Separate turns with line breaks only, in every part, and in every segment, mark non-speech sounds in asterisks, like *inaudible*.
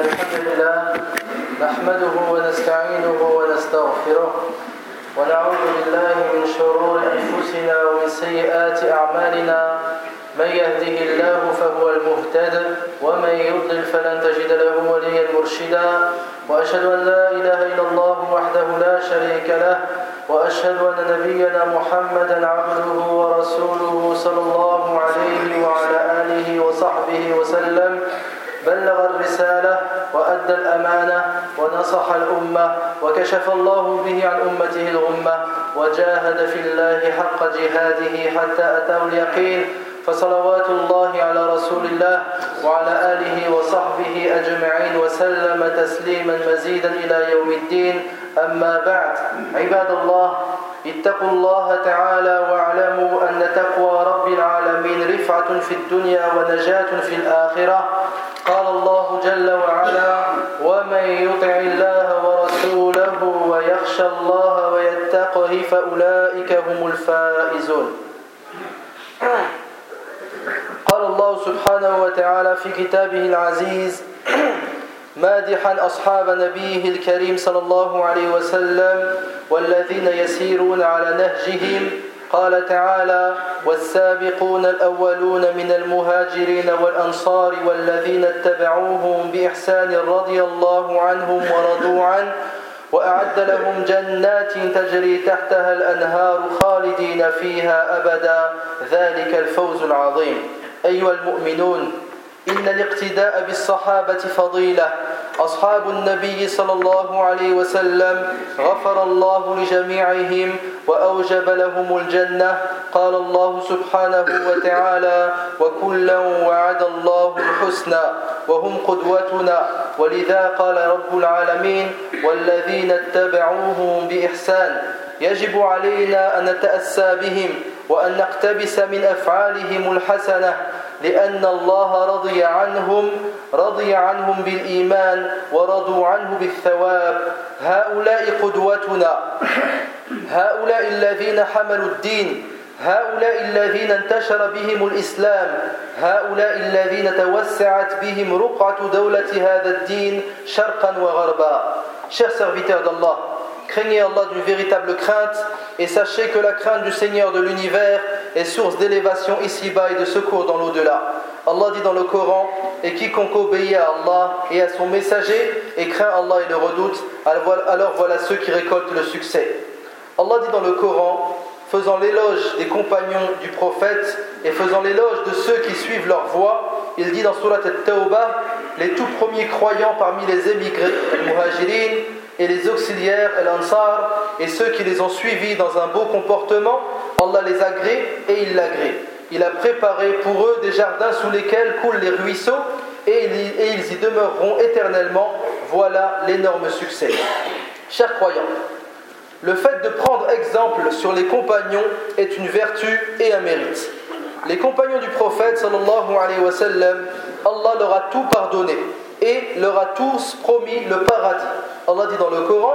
الحمد لله نحمده ونستعينه ونستغفره ونعوذ بالله من شرور أنفسنا ومن سيئات أعمالنا من يهده الله فهو المهتد ومن يضلل فلن تجد له وليا مرشدا وأشهد أن لا إله إلا الله وحده لا شريك له وأشهد أن نبينا محمدا عبده ورسوله صلى الله عليه وعلى آله وصحبه وسلم بلغ الرسالة وأدى الأمانة ونصح الأمة وكشف الله به عن أمته الغمة وجاهد في الله حق جهاده حتى أتاه اليقين فصلوات الله على رسول الله وعلى آله وصحبه أجمعين وسلم تسليما مزيدا إلى يوم الدين. أما بعد عباد الله اتقوا الله تعالى واعلموا أن تقوى رب العالمين رفعة في الدنيا ونجاة في الآخرة. قال الله جل وعلا ومن يطع الله ورسوله ويخشى الله ويتقه فأولئك هم الفائزون قال الله سبحانه وتعالى في كتابه العزيز مادحا أصحاب نبيه الكريم صلى الله عليه وسلم والذين يسيرون على نهجهم. قال تعالى والسابقون الأولون من المهاجرين والأنصار والذين اتبعوهم بإحسان رضي الله عنهم ورضوا عنه وأعد لهم جنات تجري تحتها الأنهار خالدين فيها أبدا. ذلك الفوز العظيم. أيها المؤمنون إن الاقتداء بالصحابة فضيلة. أصحاب النبي صلى الله عليه وسلم غفر الله لجميعهم وأوجب لهم الجنة. قال الله سبحانه وتعالى وكلا وعد الله الحسنى وهم قدوتنا ولذا قال رب العالمين والذين اتبعوهم بإحسان يجب علينا أن نتأسى بهم وأن نقتبس من أفعالهم الحسنة لأن الله رضي عنهم رضي عنهم بالإيمان ورضوا عنه بالثواب. هؤلاء قدوتنا. هؤلاء الذين حملوا الدين. هؤلاء الذين انتشر بهم الإسلام. هؤلاء الذين توسعت بهم رقعة دولة هذا الدين شرقا وغربا. Chers serviteurs d'Allah, craignez Allah d'une véritable crainte et sachez que la crainte du Seigneur de l'univers est source d'élévation ici-bas et de secours dans l'au-delà. Allah dit dans le Coran Et quiconque obéit à Allah et à son messager et craint Allah et le redoute, alors voilà ceux qui récoltent le succès. Allah dit dans le Coran faisant l'éloge des compagnons du prophète et faisant l'éloge de ceux qui suivent leur voie, il dit dans Surat al-Tawbah les tout premiers croyants parmi les émigrés, les et les auxiliaires, et ceux qui les ont suivis dans un beau comportement, Allah les agrée et il l'agrée. Il a préparé pour eux des jardins sous lesquels coulent les ruisseaux et ils y demeureront éternellement. Voilà l'énorme succès. Chers croyants, le fait de prendre exemple sur les compagnons est une vertu et un mérite. Les compagnons du prophète sallallahu alayhi wa sallam, Allah leur a tout pardonné et leur a tous promis le paradis. Allah dit dans le Coran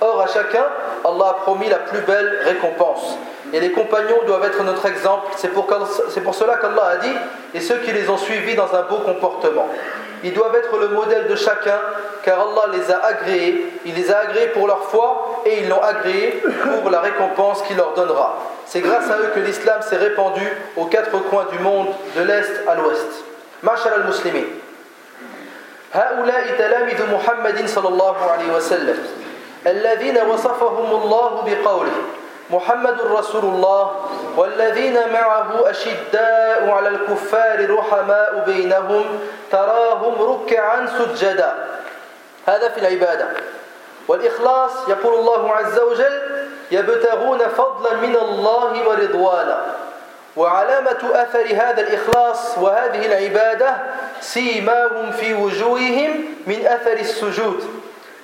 Or à chacun, Allah a promis la plus belle récompense Et les compagnons doivent être notre exemple. C'est pour, pour cela qu'Allah a dit Et ceux qui les ont suivis dans un beau comportement. Ils doivent être le modèle de chacun, car Allah les a agréés. Il les a agréés pour leur foi et ils l'ont agréé pour la récompense qu'il leur donnera. C'est grâce à eux que l'islam s'est répandu aux quatre coins du monde, de l'est à l'ouest. معشر المسلمين هؤلاء تلامذ محمد صلى الله عليه وسلم الذين وصفهم الله بقوله محمد رسول الله والذين معه أشداء على الكفار رحماء بينهم تراهم ركعا سجدا. هذا في العبادة. والإخلاص يقول الله عز وجل يبتغون فضلا من الله ورضوانا وعلامة أثر هذا الإخلاص وهذه العبادة سيماهم في وجوههم من أثر السجود.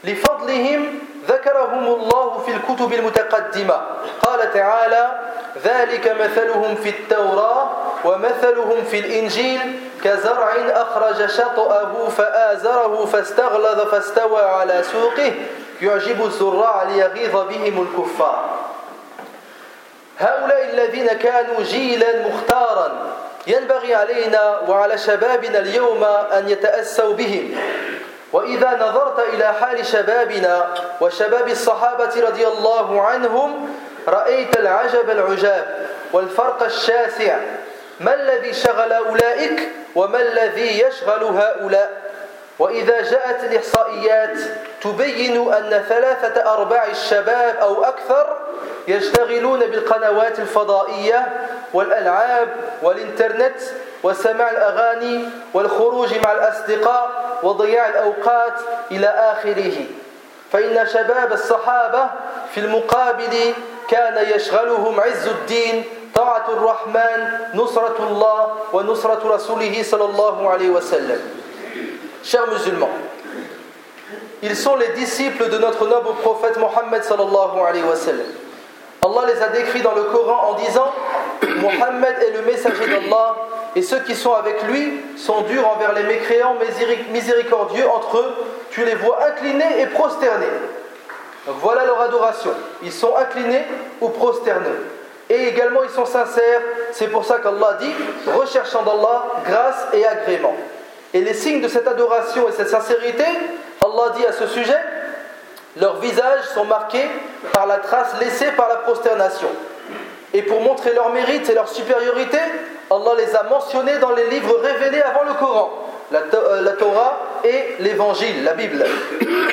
لفضلهم ذكرهم الله في الكتب المتقدمة. قال تعالى ذلك مثلهم في التوراة ومثلهم في الإنجيل كزرع أخرج شطأه فآزره فاستغلظ فاستوى على سوقه يعجب الزراع ليغيظ بهم الكفار. هؤلاء الذين كانوا جيلا مختارا ينبغي علينا وعلى شبابنا اليوم أن يتأسوا بهم. وإذا نظرت إلى حال شبابنا وشباب الصحابة رضي الله عنهم رأيت العجب العجاب والفرق الشاسع. ما الذي شغل أولئك وما الذي يشغل هؤلاء؟ وإذا جاءت الإحصائيات تبين أن ثلاثة أرباع الشباب أو أكثر يشتغلون بالقنوات الفضائية والألعاب والإنترنت وسماع الأغاني والخروج مع الأصدقاء وضياع الأوقات إلى آخره. فإن شباب الصحابة في المقابل كان يشغلهم عز الدين طاعة الرحمن نصرة الله ونصرة رسوله صلى الله عليه وسلم. Chers musulmans, ils sont les disciples de notre noble prophète Mohammed sallallahu alayhi wa sallam. Allah les a décrits dans le Coran en disant Mohammed est le messager d'Allah et ceux qui sont avec lui sont durs envers les mécréants miséricordieux entre eux. Tu les vois inclinés et prosternés. Voilà leur adoration. Ils sont inclinés ou prosternés. Et également ils sont sincères. C'est pour ça qu'Allah dit recherchant d'Allah grâce et agrément. Et les signes de cette adoration et cette sincérité, Allah dit à ce sujet leurs visages sont marqués par la trace laissée par la prosternation. Et pour montrer leur mérite et leur supériorité, Allah les a mentionnés dans les livres révélés avant le Coran, la, euh, Torah et l'Évangile, la Bible.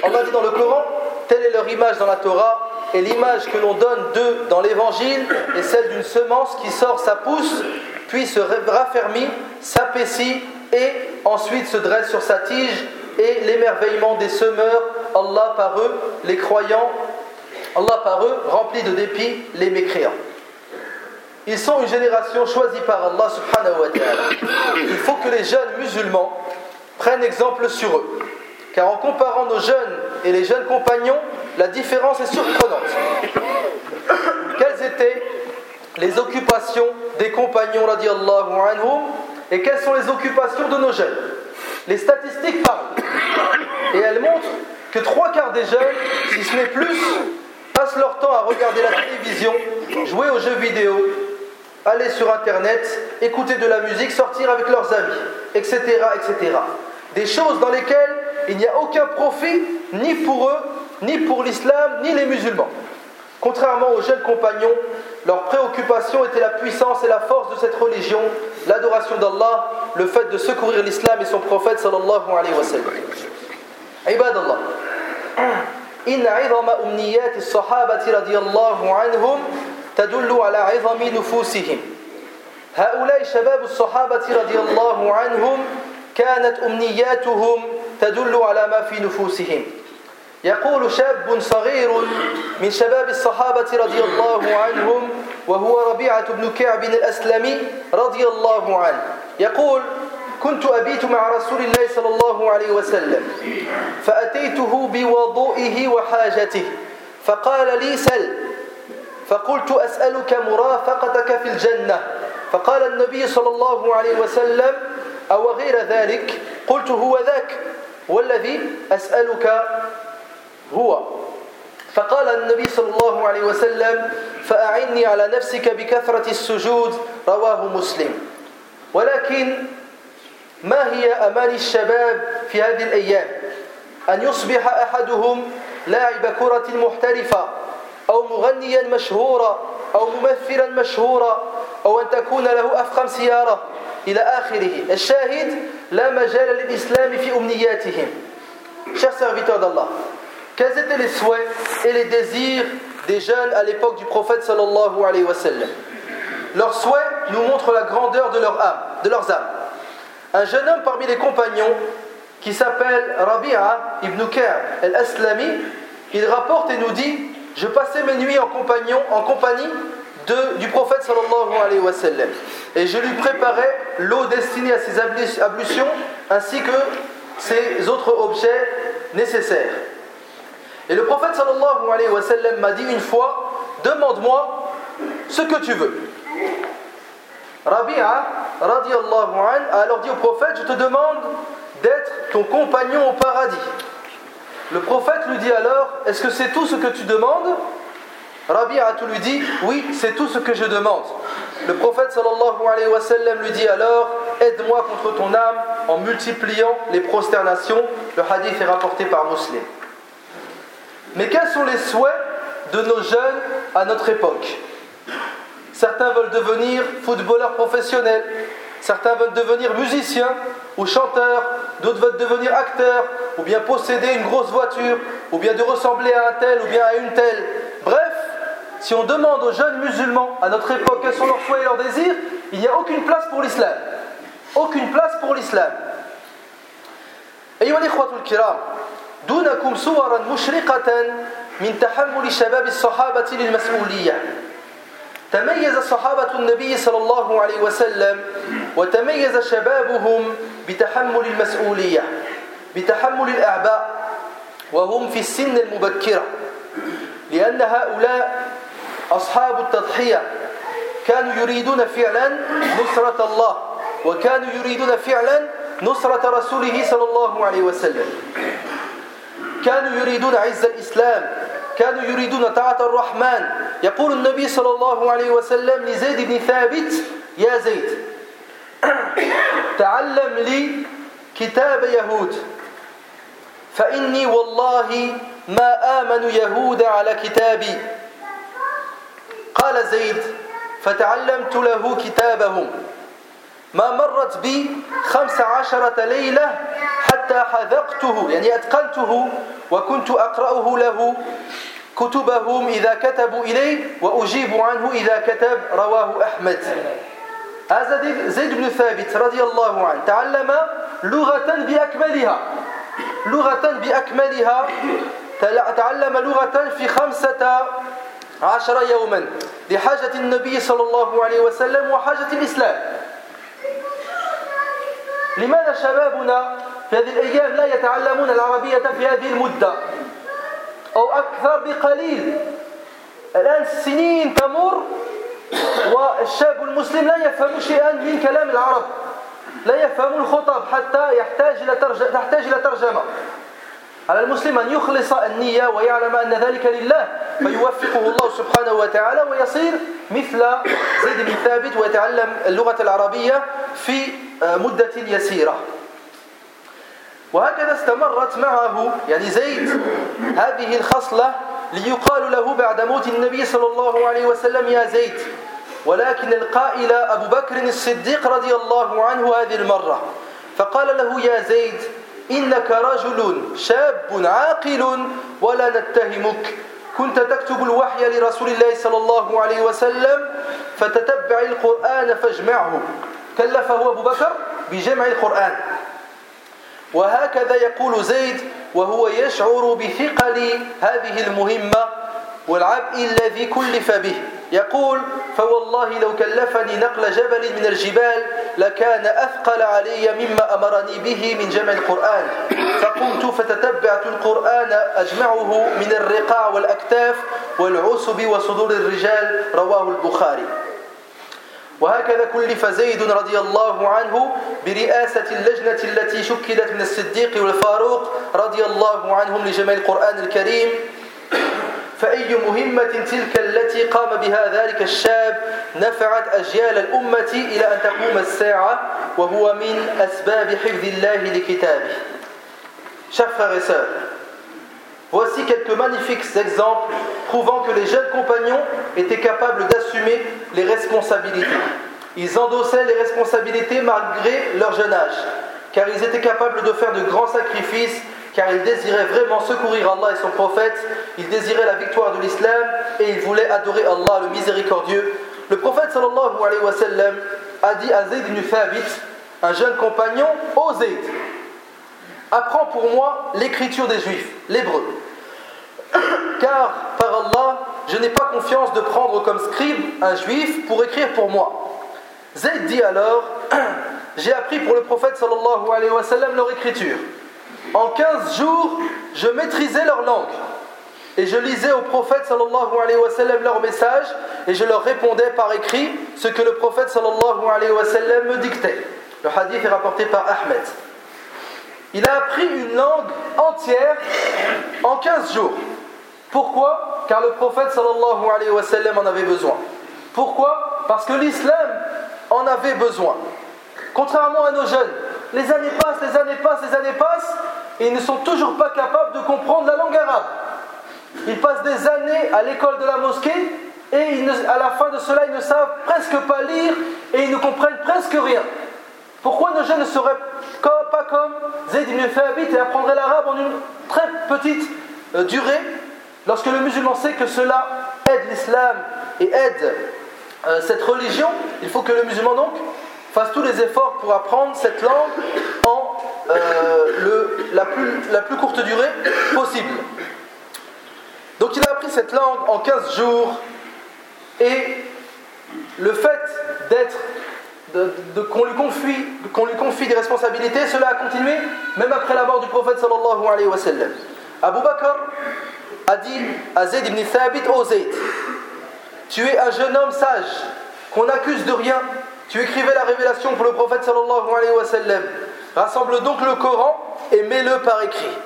Allah dit dans le Coran, telle est leur image dans la Torah, et l'image que l'on donne d'eux dans l'Évangile est celle d'une semence qui sort sa pousse, puis se raffermit, s'apaissit et ensuite se dresse sur sa tige, et l'émerveillement des semeurs, Allah par eux, les croyants, Allah par eux, remplit de dépit les mécréants. Ils sont une génération choisie par Allah subhanahu wa ta'ala. Il faut que les jeunes musulmans prennent exemple sur eux. Car en comparant nos jeunes et les jeunes compagnons, la différence est surprenante. Quelles étaient les occupations des compagnons anhum et quelles sont les occupations de nos jeunes? Les statistiques parlent. Et elles montrent que trois quarts des jeunes, si ce n'est plus, passent leur temps à regarder la télévision, jouer aux jeux vidéo, aller sur Internet, écouter de la musique, sortir avec leurs amis, etc. etc. Des choses dans lesquelles il n'y a aucun profit, ni pour eux, ni pour l'islam, ni les musulmans. Contrairement aux jeunes compagnons, leur préoccupation était la puissance et la force de cette religion, l'adoration d'Allah, le fait de secourir l'islam et son prophète sallallahu alayhi wa sallam. عباد الله إن عظم أمنيات الصحابة رضي الله عنهم تدل على عظم نفوسهم هؤلاء شباب الصحابة رضي الله عنهم كانت أمنياتهم تدل على ما في نفوسهم يقول شاب صغير من شباب الصحابة رضي الله عنهم وهو ربيعة بن كعب الأسلمي رضي الله عنه. يقول كنت أبيت مع رسول الله صلى الله عليه وسلم فأتيته بوضوئه وحاجته فقال لي سل فقلت أسألك مرافقتك في الجنة فقال النبي صلى الله عليه وسلم أو غير ذلك؟ قلت هو ذاك والذي أسألك هو. فقال النبي صلى الله عليه وسلم فأعني على نفسك بكثرة السجود. رواه مسلم. ولكن ما هي أمان الشباب في هذه الأيام؟ أن يصبح أحدهم لاعب كرة محترفة أو مغنيا مشهورا أو ممثلا مشهورا أو أن تكون له أفخم سيارة. إلى آخره. الشاهد لا مجال للإسلام في أمنياتهم. Chers serviteurs d'Allah, quels étaient les souhaits et les désirs des jeunes à l'époque du prophète sallallahu alayhi wa sallam Leurs souhaits nous montrent la grandeur de, leurs âmes. Un jeune homme parmi les compagnons qui s'appelle Rabi'a ibn Ka'b al-Aslami, il rapporte et nous dit Je passais mes nuits en, compagnon, en compagnie du prophète sallallahu. Et je lui préparais l'eau destinée à ses ablutions ainsi que ses autres objets nécessaires. Et le prophète sallallahu alayhi wa sallam m'a dit une fois Demande-moi ce que tu veux. Rabi'a a alors dit au prophète Je te demande d'être ton compagnon au paradis. Le prophète lui dit alors Est-ce que c'est tout ce que tu demandes? Tout lui dit Oui, c'est tout ce que je demande. Le prophète sallallahu alayhi wa sallam lui dit alors Aide-moi contre ton âme en multipliant les prosternations. Le hadith est rapporté par Muslim. Mais quels sont les souhaits de nos jeunes à notre époque? Certains veulent devenir footballeurs professionnels, certains veulent devenir musiciens ou chanteurs, d'autres veulent devenir acteurs, ou bien posséder une grosse voiture, ou bien de ressembler à un tel ou bien à une telle. Bref, si on demande aux jeunes musulmans à notre époque quels sont leurs souhaits et leurs désirs, il n'y a aucune place pour l'islam. Aucune place pour l'islam. Et دونكم صورا مشرقة من تحمل شباب الصحابة للمسؤولية. تميز صحابة النبي صلى الله عليه وسلم وتميز شبابهم بتحمل المسؤولية بتحمل الأعباء وهم في السن المبكرة. لأن هؤلاء أصحاب التضحية كانوا يريدون فعلا نصرة الله وكانوا يريدون فعلا نصرة رسوله صلى الله عليه وسلم. كانوا يريدون عز الإسلام كانوا يريدون طاعة الرحمن. يقول النبي صلى الله عليه وسلم لزيد بن ثابت يا زيد تعلم لي كتاب يهود فإني والله ما آمن يهود على كتابي. قال زيد فتعلمت له كتابهم ما مرت بي خمس عشرة ليلة حتى حذقته يعني أتقنته وكنت أقرأه له كتبهم إذا كتبوا إليه وأجيب عنه إذا كتب رواه أحمد. هذا زيد بن ثابت رضي الله عنه. تعلم لغة بأكملها. لغة بأكملها. تعلم لغة في خمسة عشر يوما. لحاجة النبي صلى الله عليه وسلم وحاجة الإسلام. لماذا شبابنا في هذه الأيام لا يتعلمون العربية في هذه المدة أو أكثر بقليل. الآن سنين تمر والشاب المسلم لا يفهم شيئا من كلام العرب لا يفهم الخطب حتى يحتاج إلى تحتاج إلى ترجمة. على المسلم أن يخلص النية ويعلم أن ذلك لله فيوفقه الله سبحانه وتعالى ويصير مثل زيد بن ثابت ويتعلم اللغة العربية في مدة يسيرة. وهكذا استمرت معه. يعني زيد هذه الخصلة ليقال له بعد موت النبي صلى الله عليه وسلم يا زيد. ولكن القائل أبو بكر الصديق رضي الله عنه هذه المرة فقال له يا زيد إنك رجل شاب عاقل ولا نتهمك. كنت تكتب الوحي لرسول الله صلى الله عليه وسلم فتتبع القرآن فاجمعه. كلفه أبو بكر بجمع القرآن. وهكذا يقول زيد وهو يشعر بثقل هذه المهمة والعبء الذي كلف به. يقول فوالله لو كلفني نقل جبل من الجبال لكان أثقل علي مما أمرني به من جمع القرآن. فقمت فتتبعت القرآن أجمعه من الرقاع والأكتاف والعصب وصدور الرجال. رواه البخاري. وهكذا كلف زيد رضي الله عنه برئاسة اللجنة التي شكلت من الصديق والفاروق رضي الله عنهم لجمع القرآن الكريم. فأي مهمة تلك التي قام بها ذلك الشاب نفعت أجيال الأمة إلى أن تقوم الساعة وهو من أسباب حفظ الله لكتابه. Chers frères voici quelques magnifiques exemples prouvant que les jeunes compagnons étaient capables d'assumer les responsabilités. Ils endossaient les responsabilités malgré leur jeune âge, car ils étaient capables de faire de grands sacrifices car il désirait vraiment secourir Allah et son prophète, il désirait la victoire de l'islam et il voulait adorer Allah le miséricordieux. Le prophète sallallahu alayhi wa sallam a dit à Zayd ibn Thabit, un jeune compagnon, ô apprends pour moi l'écriture des juifs, l'hébreu. *coughs* Car par Allah, je n'ai pas confiance de prendre comme scribe un juif pour écrire pour moi. Zayd dit alors, *coughs* j'ai appris pour le prophète sallallahu leur écriture. En 15 jours, je maîtrisais leur langue. Et je lisais au prophète sallallahu alayhi et je leur répondais par écrit ce que le prophète sallallahu alayhi wa sallam me dictait. Le hadith est rapporté par Ahmed. Il a appris une langue entière en 15 jours. Pourquoi? Car le prophète sallallahu alayhi wa sallam en avait besoin. Pourquoi? Parce que l'islam en avait besoin. Contrairement à nos jeunes, les années passent, les années passent, les années passent, et ils ne sont toujours pas capables de comprendre la langue arabe. Ils passent des années à l'école de la mosquée, et à la fin de cela, ils ne savent presque pas lire, et ils ne comprennent presque rien. Pourquoi nos jeunes ne seraient pas comme Zayd ibn Thabit et apprendraient l'arabe en une très petite euh, durée, lorsque le musulman sait que cela aide l'islam et aide euh, cette religion, il faut que le musulman donc fasse tous les efforts pour apprendre cette langue en euh, la plus courte durée possible. Donc il a appris cette langue en 15 jours et le fait d'être qu'on lui, lui confie des responsabilités, cela a continué même après la mort du prophète sallallahu alayhi wa sallam. Abu Bakr a dit à Zayd ibn Thabit, ô Zayd, tu es un jeune homme sage, qu'on accuse de rien, tu écrivais la révélation pour le prophète. Rassemble donc le Coran et mets-le par écrit.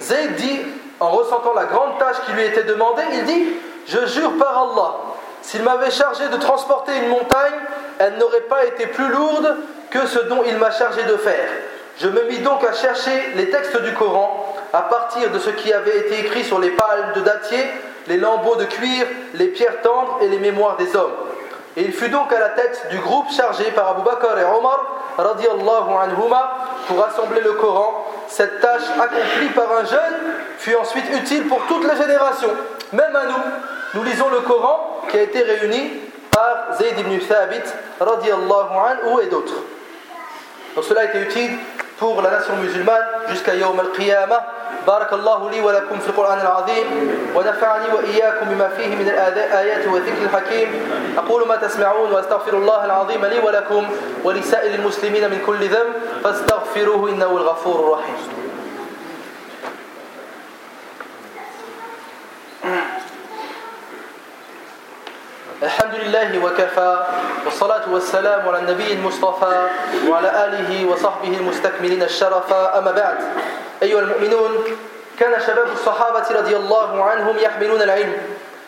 Zayd dit, en ressentant la grande tâche qui lui était demandée, il dit Je jure par Allah, s'il m'avait chargé de transporter une montagne, elle n'aurait pas été plus lourde que ce dont il m'a chargé de faire. Je me mis donc à chercher les textes du Coran à partir de ce qui avait été écrit sur les palmes de dattier, les lambeaux de cuir, les pierres tendres et les mémoires des hommes. Et il fut donc à la tête du groupe chargé par Abu Bakr et Omar anhuma, pour assembler le Coran. Cette tâche accomplie par un jeune fut ensuite utile pour toutes les générations, même à nous. Nous lisons le Coran qui a été réuni par Zayd ibn Thabit anhu et d'autres. Donc cela a été utile pour la nation musulmane jusqu'à Yawm al-Qiyamah. بارك الله لي ولكم في القرآن العظيم ونفعني وإياكم بما فيه من الآيات والذكر الحكيم أقول ما تسمعون وأستغفر الله العظيم لي ولكم ولسائر المسلمين من كل ذنب فاستغفروه إنه الغفور الرحيم الحمد لله وكفى والصلاة والسلام على النبي المصطفى وعلى آله وصحبه المستكملين الشرف. أما بعد أيها المؤمنون كان شباب الصحابة رضي الله عنهم يحملون العلم.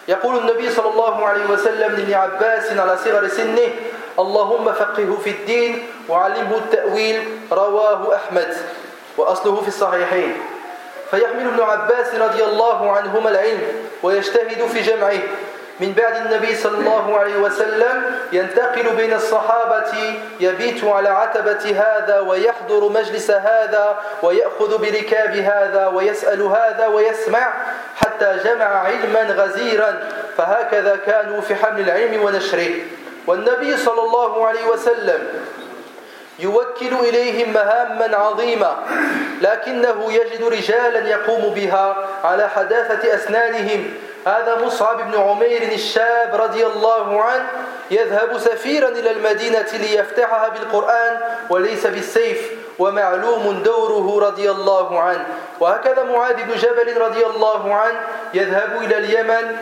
يقول النبي صلى الله عليه وسلم لابن عباس على صغر سنه اللهم فقهه في الدين وعلمه التأويل رواه أحمد. وأصله في الصحيحين. فيحمل ابن عباس رضي الله عنهما العلم ويجتهد في جمعه. من بعد النبي صلى الله عليه وسلم ينتقل بين الصحابة يبيت على عتبة هذا ويحضر مجلس هذا ويأخذ بركاب هذا ويسأل هذا ويسمع حتى جمع علما غزيرا فهكذا كانوا في حمل العلم ونشره. والنبي صلى الله عليه وسلم يوكل إليهم مهاما عظيمة لكنه يجد رجالا يقوم بها على حداثة أسنانهم هذا مصعب بن عمير الشاب رضي الله عنه يذهب سفيرا إلى المدينة ليفتحها بالقرآن وليس بالسيف ومعلوم دوره رضي الله عنه. وهكذا معاذ بن جبل رضي الله عنه يذهب إلى اليمن.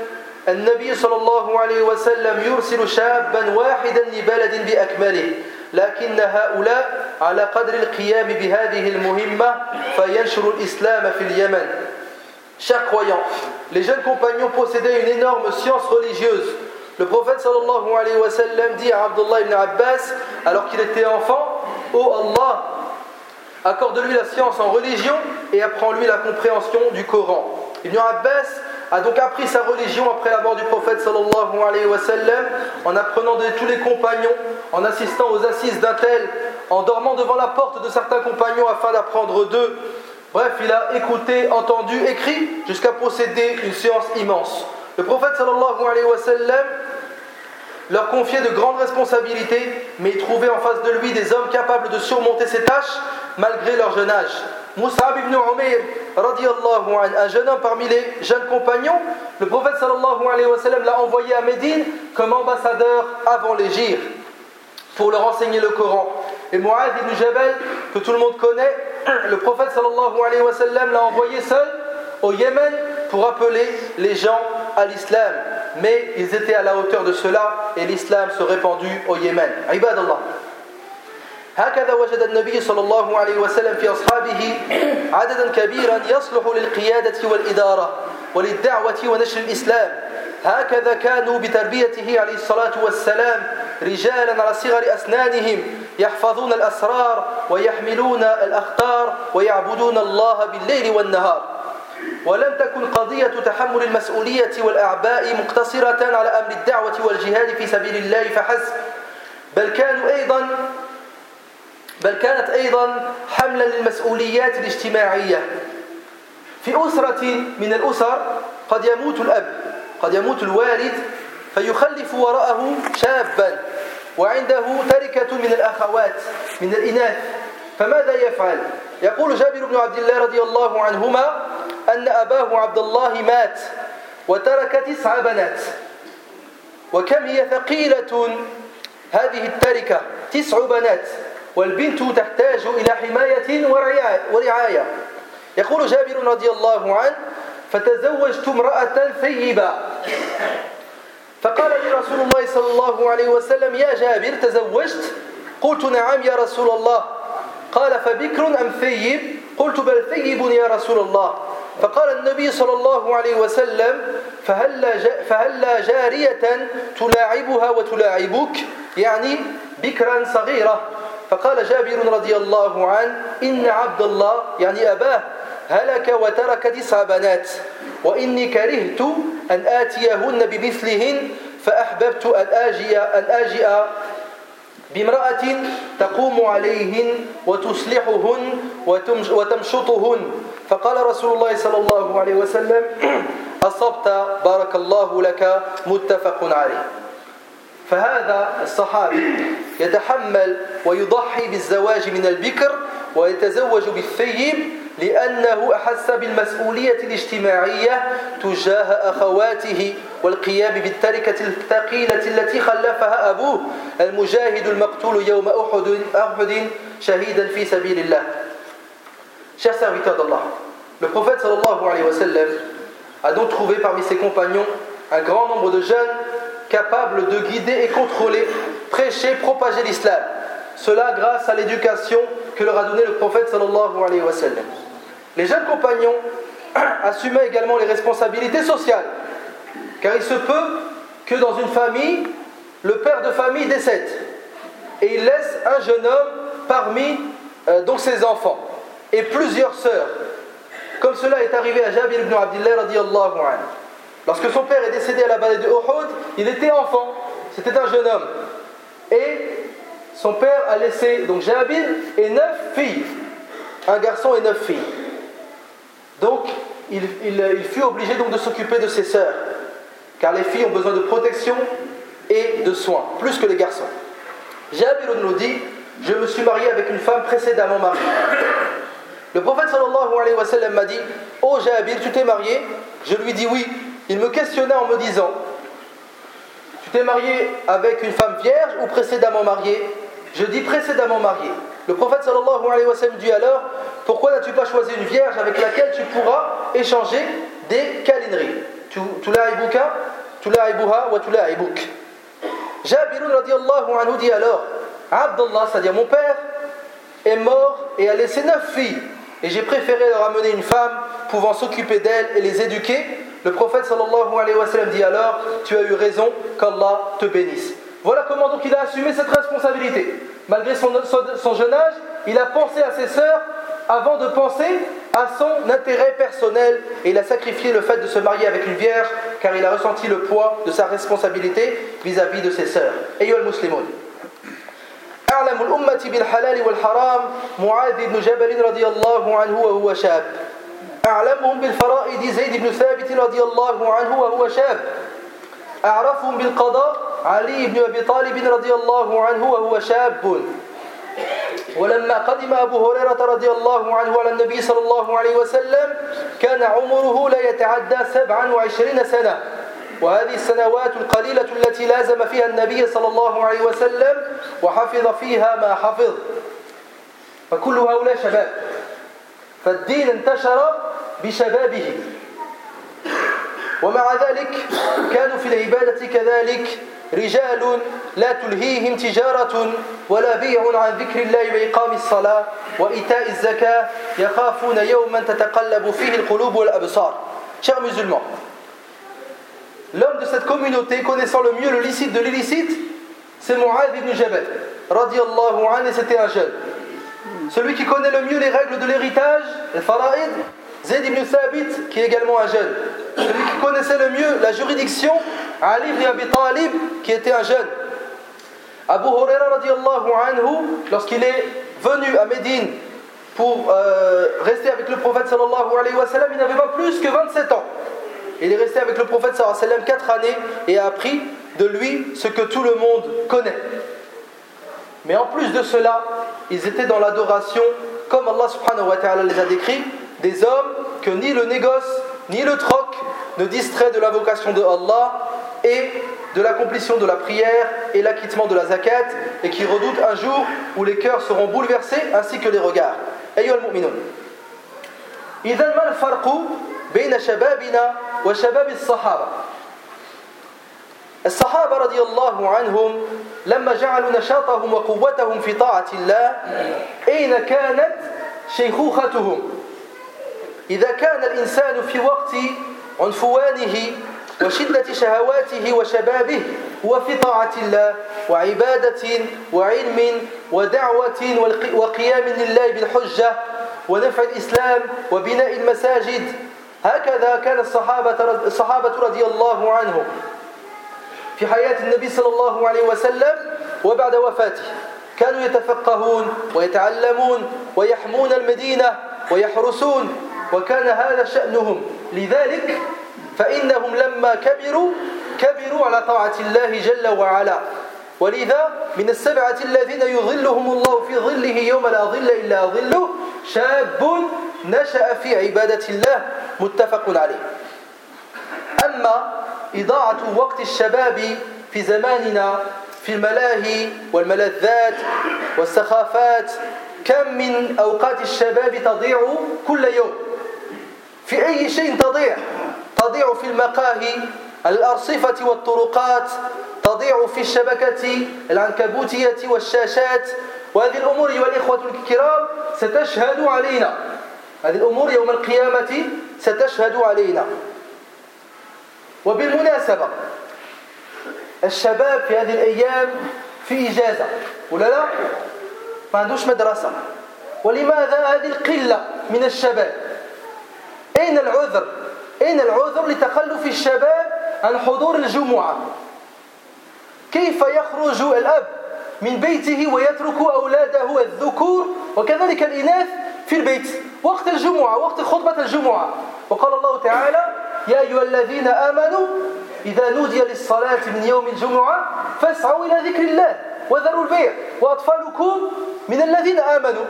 النبي صلى الله عليه وسلم يرسل شابا واحدا لبلد بأكمله. لكن هؤلاء على قدر القيام بهذه المهمة فينشر الإسلام في اليمن. Chers croyants, les jeunes compagnons possédaient une énorme science religieuse. Le prophète sallallahu alayhi wa sallam dit à Abdullah ibn Abbas, alors qu'il était enfant, Ô oh Allah, accorde-lui la science en religion et apprends-lui la compréhension du Coran. Ibn Abbas a donc appris sa religion après la mort du prophète sallallahu alayhi wa sallam, en apprenant de tous les compagnons, en assistant aux assises d'un tel, en dormant devant la porte de certains compagnons afin d'apprendre d'eux Bref, il a écouté, entendu, écrit, jusqu'à posséder une science immense. Le prophète leur confiait de grandes responsabilités, mais il trouvait en face de lui des hommes capables de surmonter ces tâches malgré leur jeune âge. Moussa ibn Umayr, un jeune homme parmi les jeunes compagnons, le prophète sallallahu l'a envoyé à Médine comme ambassadeur avant l'Égypte pour leur enseigner le Coran. Et Mu'adh ibn Jabal, que tout le monde connaît, le prophète sallallahu alayhi wa sallam l'a envoyé seul au Yémen pour appeler les gens à l'islam. Mais ils étaient à la hauteur de cela et l'islam se répandut au Yémen. Ibad Allah. هكذا وجد النبي صلى الله عليه وسلم في أصحابه عددا كبيرا يصلح للقيادة والإدارة وللدعوة ونشر الإسلام هكذا كانوا بتربيته عليه الصلاة والسلام رجالا على صغر أسنانهم يحفظون الأسرار ويحملون الأخطار ويعبدون الله بالليل والنهار. ولم تكن قضية تحمل المسؤولية والأعباء مقتصرة على أمر الدعوة والجهاد في سبيل الله فحسب. بل كانوا أيضا بل كانت أيضا حملا للمسؤوليات الاجتماعية. في أسرة من الأسر قد يموت الأب. قد يموت الوالد فيخلف وراءه شابا وعنده تركة من الأخوات من الإناث. فماذا يفعل؟ يقول جابر بن عبد الله رضي الله عنهما أن أباه عبد الله مات وترك تسع بنات. وكم هي ثقيلة هذه التركة؟ تسع بنات والبنت تحتاج إلى حماية ورعاية. يقول جابر رضي الله عنه فتزوجت امرأة ثيبة. فقال لي رسول الله صلى الله عليه وسلم يا جابر تزوجت؟ قلت نعم يا رسول الله. قال فبكر أم ثيب؟ قلت بل ثيب يا رسول الله. فقال النبي صلى الله عليه وسلم فهلا فهلا جارية تلاعبها وتلاعبك؟ يعني بكرا صغيرة. فقال جابر رضي الله عنه إن عبد الله يعني أباه هلك وترك تسع بنات وإني كرهت أن آتيهن بمثلهن فأحببت أن آجي, أن آجئ بامرأة تقوم عليهن وتصلحهن وتمشطهن. فقال رسول الله صلى الله عليه وسلم *clears throat* أصبت بارك الله لك متفق عليه. فهذا الصحابي يتحمل ويضحي بالزواج من البكر ويتزوج بالثيب لأنه أحس بالمسؤولية الاجتماعية تجاه أخواته والقيام بالتركة الثقيلة التي خلفها أبوه المجاهد المقتول يوم أحد, أحد شهيدا في سبيل الله Chers serviteurs d'Allah, le prophète sallallahu alayhi wa sallam a donc trouvé parmi ses compagnons un grand nombre de jeunes capables de guider et contrôler, prêcher, propager l'islam. Cela grâce à l'éducation que leur a donnée le prophète sallallahu alayhi wa sallam. Les jeunes compagnons *clears throat* assumaient également les responsabilités sociales, car il se peut que dans une famille, le père de famille décède et il laisse un jeune homme parmi euh, ses enfants et plusieurs sœurs. Comme cela est arrivé à Jabir ibn Abdullah anhu. Lorsque son père est décédé à la bataille de Uhud, il était enfant, c'était un jeune homme. Et son père a laissé donc Jabir et neuf filles, un garçon et neuf filles. Donc, il, fut obligé donc de s'occuper de ses sœurs, car les filles ont besoin de protection et de soins, plus que les garçons. Jabir nous dit Je me suis marié avec une femme précédemment mariée. Le prophète sallallahu alayhi wa sallam m'a dit Oh Jabir, tu t'es marié? Je lui dis oui. Il me questionna en me disant Tu t'es marié avec une femme vierge ou précédemment mariée? Je dis précédemment mariée. Le prophète sallallahu alayhi wa sallam dit alors pourquoi n'as-tu pas choisi une vierge avec laquelle tu pourras échanger des câlineries? Tulaibuka, tulaibuha wa tulaibuk. Jabir radiallahu anhu dit alors Abdullah, c'est-à-dire mon père, est mort et a laissé neuf filles. Et j'ai préféré leur amener une femme pouvant s'occuper d'elles et les éduquer. Le prophète sallallahu alayhi wa sallam dit alors Tu as eu raison, qu'Allah te bénisse. Voilà comment donc il a assumé cette responsabilité. Malgré son, son jeune âge, il a pensé à ses sœurs avant de penser à son intérêt personnel et il a sacrifié le fait de se marier avec une vierge car il a ressenti le poids de sa responsabilité vis-à-vis de ses sœurs. أيها المسلمون أعلم الأمة بالحلال والحرام معاذ بن جبل رضي الله عنه وهو شاب أعلمهم بالفرائض زيد بن ثابت رضي الله عنه وهو شاب أعرفهم بالقضاء علي بن أبي طالب رضي الله عنه وهو شاب. ولما قدم أبو هريرة رضي الله عنه على النبي صلى الله عليه وسلم كان عمره لا يتعدى سبعا وعشرين سنة. وهذه السنوات القليلة التي لازم فيها النبي صلى الله عليه وسلم وحفظ فيها ما حفظ. فكل هؤلاء شباب. فالدين انتشر بشبابه. ومع ذلك كانوا في العبادة كذلك رجال لا تلهيهم تجارة ولا بيع عن ذكر الله وإقام الصلاة وإيتاء الزكاة يخافون يوما تتقلب فيه القلوب والأبصار Chers musulmans, l'homme de cette communauté connaissant le mieux le licite de l'illicite, c'est Mu'adh ibn Jabal, radiallahu anhu, et c'était un jeune. Celui qui connaît le mieux les règles de l'héritage, le fara'id, Zayd ibn Thabit, qui est également un jeune. Celui qui connaissait le mieux la juridiction, Ali ibn Abi Talib, qui était un jeune. Abu Huraira radiallahu anhu, lorsqu'il est venu à Médine pour euh, rester avec le prophète sallallahu alayhi wa sallam, il n'avait pas plus que 27 ans. Il est resté avec le prophète sallallahu alayhi wa sallam 4 années et a appris de lui ce que tout le monde connaît. Mais en plus de cela, ils étaient dans l'adoration, comme Allah subhanahu wa ta'ala les a décrits, des hommes que ni le négoce, ni le troc ne distrait de l'invocation de Allah et de l'accomplissement de la prière et l'acquittement de la zakat et qui redoutent un jour où les cœurs seront bouleversés ainsi que les regards. أيها المؤمنون إذا ما الفرق بين شبابنا وشباب الصحابة؟ الصحابة رضي الله عنهم لما جعلوا نشاطهم وقوتهم في طاعة الله أين كانت شيخوختهم؟ إذا كان الإنسان في وقت عنفوانه وشدة شهواته وشبابه هو في طاعة الله وعبادة وعلم ودعوة وقيام لله بالحجة ونفع الإسلام وبناء المساجد. هكذا كان الصحابة الصحابة رضي الله عنهم في حياة النبي صلى الله عليه وسلم وبعد وفاته. كانوا يتفقهون ويتعلمون ويحمون المدينة ويحرسون وكان هذا شأنهم. لذلك فإنهم لما كبروا كبروا على طاعة الله جل وعلا. ولذا من السبعة الذين يظلهم الله في ظله يوم لا ظل إلا ظله شاب نشأ في عبادة الله. متفق عليه. أما إضاعة وقت الشباب في زماننا في الملاهي والملذات والسخافات كم من أوقات الشباب تضيع كل يوم؟ في أي شيء تضيع؟ تضيع في المقاهي الأرصفة والطرقات تضيع في الشبكة العنكبوتية والشاشات وهذه الأمور أيها الإخوة الكرام ستشهد علينا هذه الأمور يوم القيامة ستشهد علينا وبالمناسبة الشباب في هذه الأيام في إجازة ولا لا؟ ما عندوش مدرسة ولماذا هذه القلة من الشباب؟ أين العذر؟ أين العذر لتخلف الشباب عن حضور الجمعة. كيف يخرج الأب من بيته ويترك أولاده الذكور؟ وكذلك الإناث في البيت وقت الجمعة وقت خطبة الجمعة. وقال الله تعالى يا أيها الذين آمنوا إذا نودي للصلاة من يوم الجمعة فاسعوا إلى ذكر الله وذروا البيع. وأطفالكم من الذين آمنوا.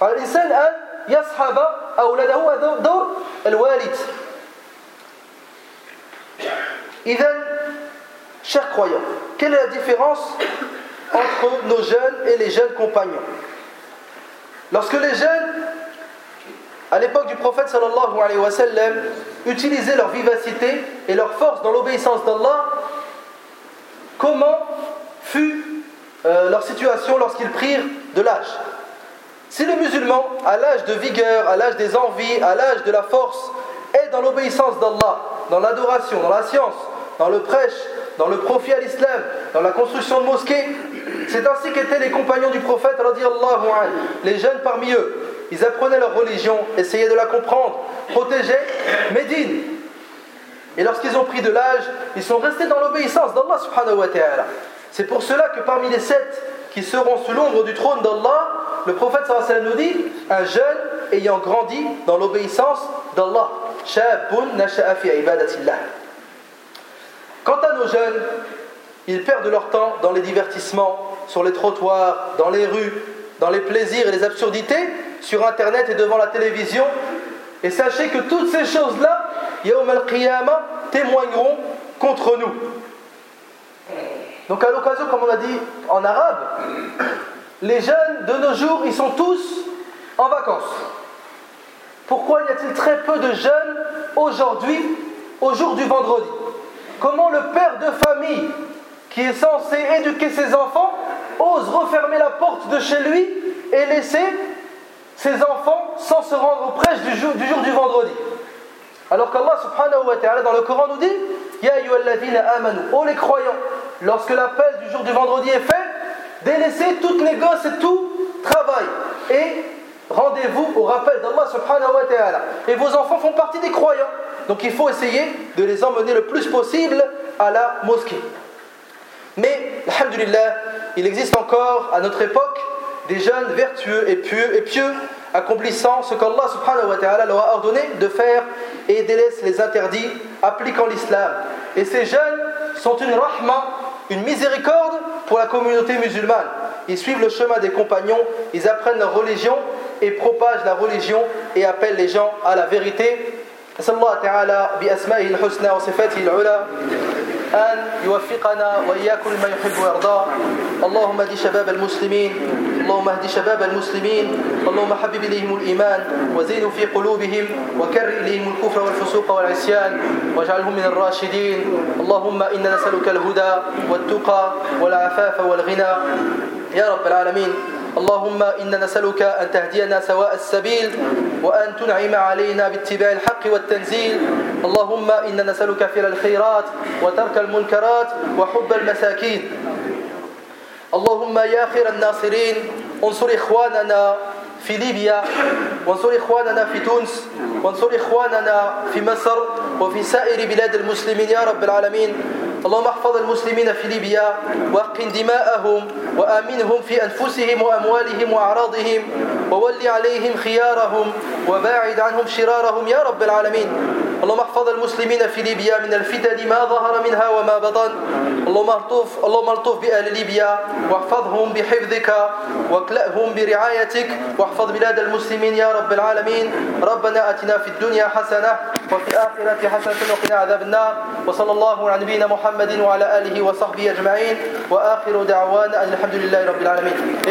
فالإنسان أن يصحب أولاده دور الوالد. Idem, chers croyants, quelle est la différence entre nos jeunes et les jeunes compagnons? Lorsque les jeunes, à l'époque du prophète sallallahu alayhi wa sallam, utilisaient leur vivacité et leur force dans l'obéissance d'Allah, comment fut euh, leur situation lorsqu'ils prirent de l'âge? Si le musulman, à l'âge de vigueur, à l'âge des envies, à l'âge de la force, est dans l'obéissance d'Allah, dans l'adoration, dans la science, dans le prêche, dans le profit à l'islam, dans la construction de mosquées. C'est ainsi qu'étaient les compagnons du prophète, les jeunes parmi eux. Ils apprenaient leur religion, essayaient de la comprendre, protégeaient Médine. Et lorsqu'ils ont pris de l'âge, ils sont restés dans l'obéissance d'Allah subhanahu wa ta'ala. C'est pour cela que parmi les sept qui seront sous l'ombre du trône d'Allah, le prophète sallallahu nous dit un jeune ayant grandi dans l'obéissance d'Allah. Quant à nos jeunes, ils perdent leur temps dans les divertissements, sur les trottoirs, dans les rues, dans les plaisirs et les absurdités, sur Internet et devant la télévision. Et sachez que toutes ces choses-là, Yawm al-Qiyamah, témoigneront contre nous. Donc à l'occasion, comme on a dit en arabe, les jeunes de nos jours, ils sont tous en vacances. Pourquoi y a-t-il très peu de jeunes aujourd'hui, au jour du vendredi? Comment le père de famille, qui est censé éduquer ses enfants, ose refermer la porte de chez lui et laisser ses enfants sans se rendre au prêche du jour du, vendredi? Alors qu'Allah subhanahu wa ta'ala dans le Coran nous dit Ya amanu, oh les croyants, lorsque l'appel du jour du vendredi est fait, délaissez toutes les gosses et tout travail et rendez-vous au rappel d'Allah subhanahu wa ta'ala. Et vos enfants font partie des croyants. Donc il faut essayer de les emmener le plus possible à la mosquée. Mais, alhamdulillah, il existe encore à notre époque des jeunes vertueux et pieux, accomplissant ce qu'Allah subhanahu wa ta'ala leur a ordonné de faire et délaissent les interdits appliquant l'islam. Et ces jeunes sont une rahma, une miséricorde pour la communauté musulmane. Ils suivent le chemin des compagnons, ils apprennent leur religion et propagent la religion et appellent les gens à la vérité. أن يوفقنا وإياكم لما يحب ويرضى. اللهم اهد شباب المسلمين اللهم اهد شباب المسلمين اللهم حبب إليهم الإيمان وزينوا في قلوبهم وكر إليهم الكفر والفسوق والعصيان واجعلهم من الراشدين. اللهم إنا نسألك الهدى والتقى والعفاف والغنى. يا رب العالمين. اللهم إنا نسألك أن تهدينا سواء السبيل وأن تنعم علينا باتباع الحق والتنزيل. اللهم إنا نسألك فعل الخيرات وترك المنكرات وحب المساكين. اللهم يا خير الناصرين انصر إخواننا في ليبيا وانصر إخواننا في تونس وانصر إخواننا في مصر وفي سائر بلاد المسلمين يا رب العالمين. اللهم احفظ المسلمين في ليبيا واقن دماءهم وآمنهم في أنفسهم وأموالهم وأعراضهم وول عليهم خيارهم وباعد عنهم شرارهم يا رب العالمين. اللهم احفظ المسلمين في ليبيا من الفتن ما ظهر منها وما بطن. اللهم الطف اللهم الطف بأهل ليبيا واحفظهم بحفظك واكلأهم برعايتك واحفظ بلاد المسلمين يا رب العالمين. ربنا أتنا في الدنيا حسنة وفي الآخرة حسنة وقنا عذاب النار. وصلى الله على نبينا محمد وعلى آله وصحبه أجمعين وآخر دعوانا الحمد لله رب العالمين.